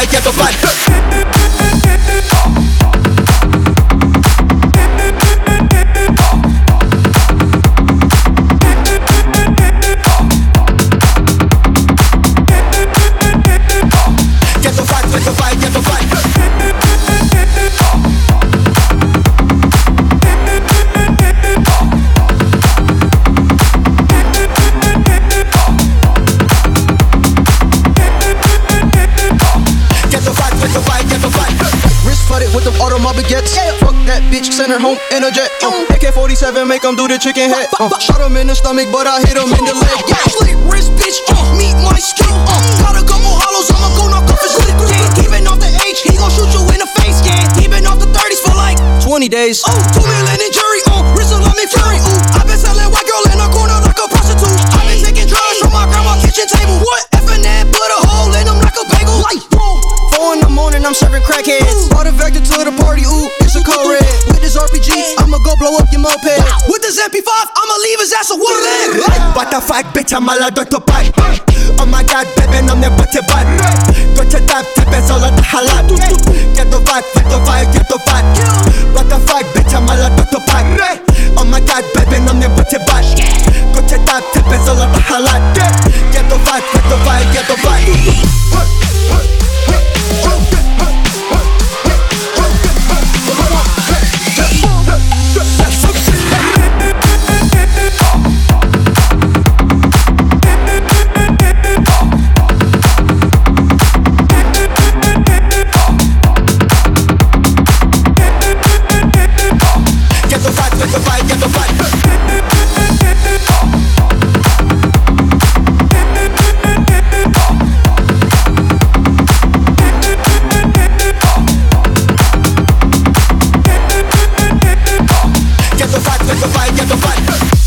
fight, get the fight, them automobile jets. Fuck that bitch, send her home in a jet. Uh, AK 47, make him do the chicken head. Uh, shot him in the stomach, but I hit him in the leg. Yeah, slick wrist, bitch. Uh, meet my skin. Uh, got a couple hollows, I'ma go knock off his lip. Yeah, even off the H, he gon' shoot you in the face. Yeah, even off the 30s for like 20 days. Oh, two million in jury. Uh, wrist let me fury. Ooh, i been selling white girl in a corner and I'm serving crackheads. Bought a vector to the party, ooh, it's a code red. With this RPG, I'ma go blow up your moped. With this MP5, I'ma leave his ass a one leg. Like butterfly, bitch, I'm a la Dr. Bite. Oh my god, baby, I'm the butter bite. Go to tap, tap, it's all at the halal. Get the vibe, get the vibe, get the vibe. What the fuck, bitch, I'm a la Dr. Bite. Oh my god, baby, I'm the butter bite. Go to tap, tap, it's all at the halal. Get the vibe, get the vibe, get the vibe. fight, get the fight.